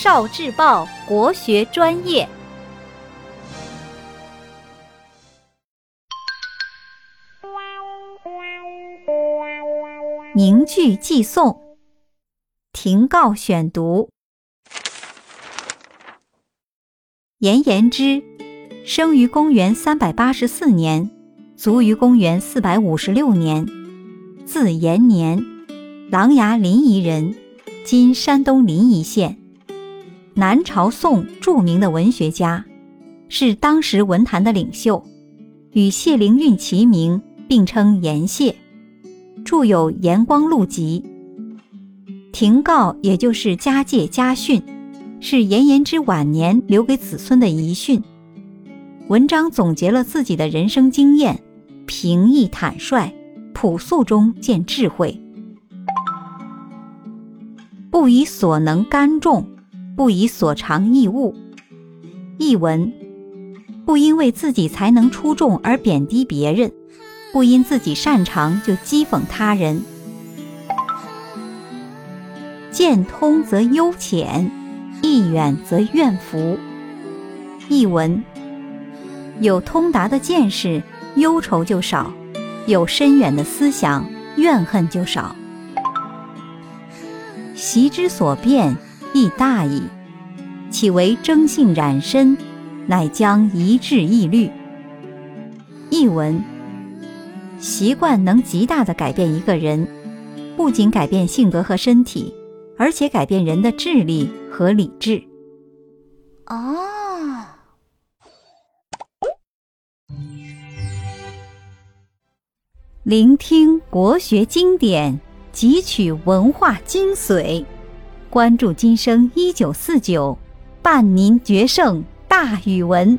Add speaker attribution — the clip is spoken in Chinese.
Speaker 1: 少智报国学专业，名句寄送，庭告选读。颜延之，生于公元三百八十四年，卒于公元四百五十六年，字延年，琅琊临沂人，今山东临沂县。南朝宋著名的文学家，是当时文坛的领袖，与谢灵运齐名，并称颜谢，著有《颜光录集》。庭诰也就是家诫家训。是颜延之晚年留给子孙的遗训。文章总结了自己的人生经验，平易坦率，朴素中见智慧。不以所能干重，不以所长易物。译文：不因为自己才能出众而贬低别人，不因自己擅长就讥讽他人。见通则悠浅。意远则怨福。译文：有通达的见识，忧愁就少；有深远的思想，怨恨就少。习之所变，亦大矣。岂为征信染身，乃将一致易虑。译文：习惯能极大的改变一个人，不仅改变性格和身体。而且改变人的智力和理智。哦，聆听国学经典，汲取文化精髓，关注今生一九四九，伴您决胜大语文。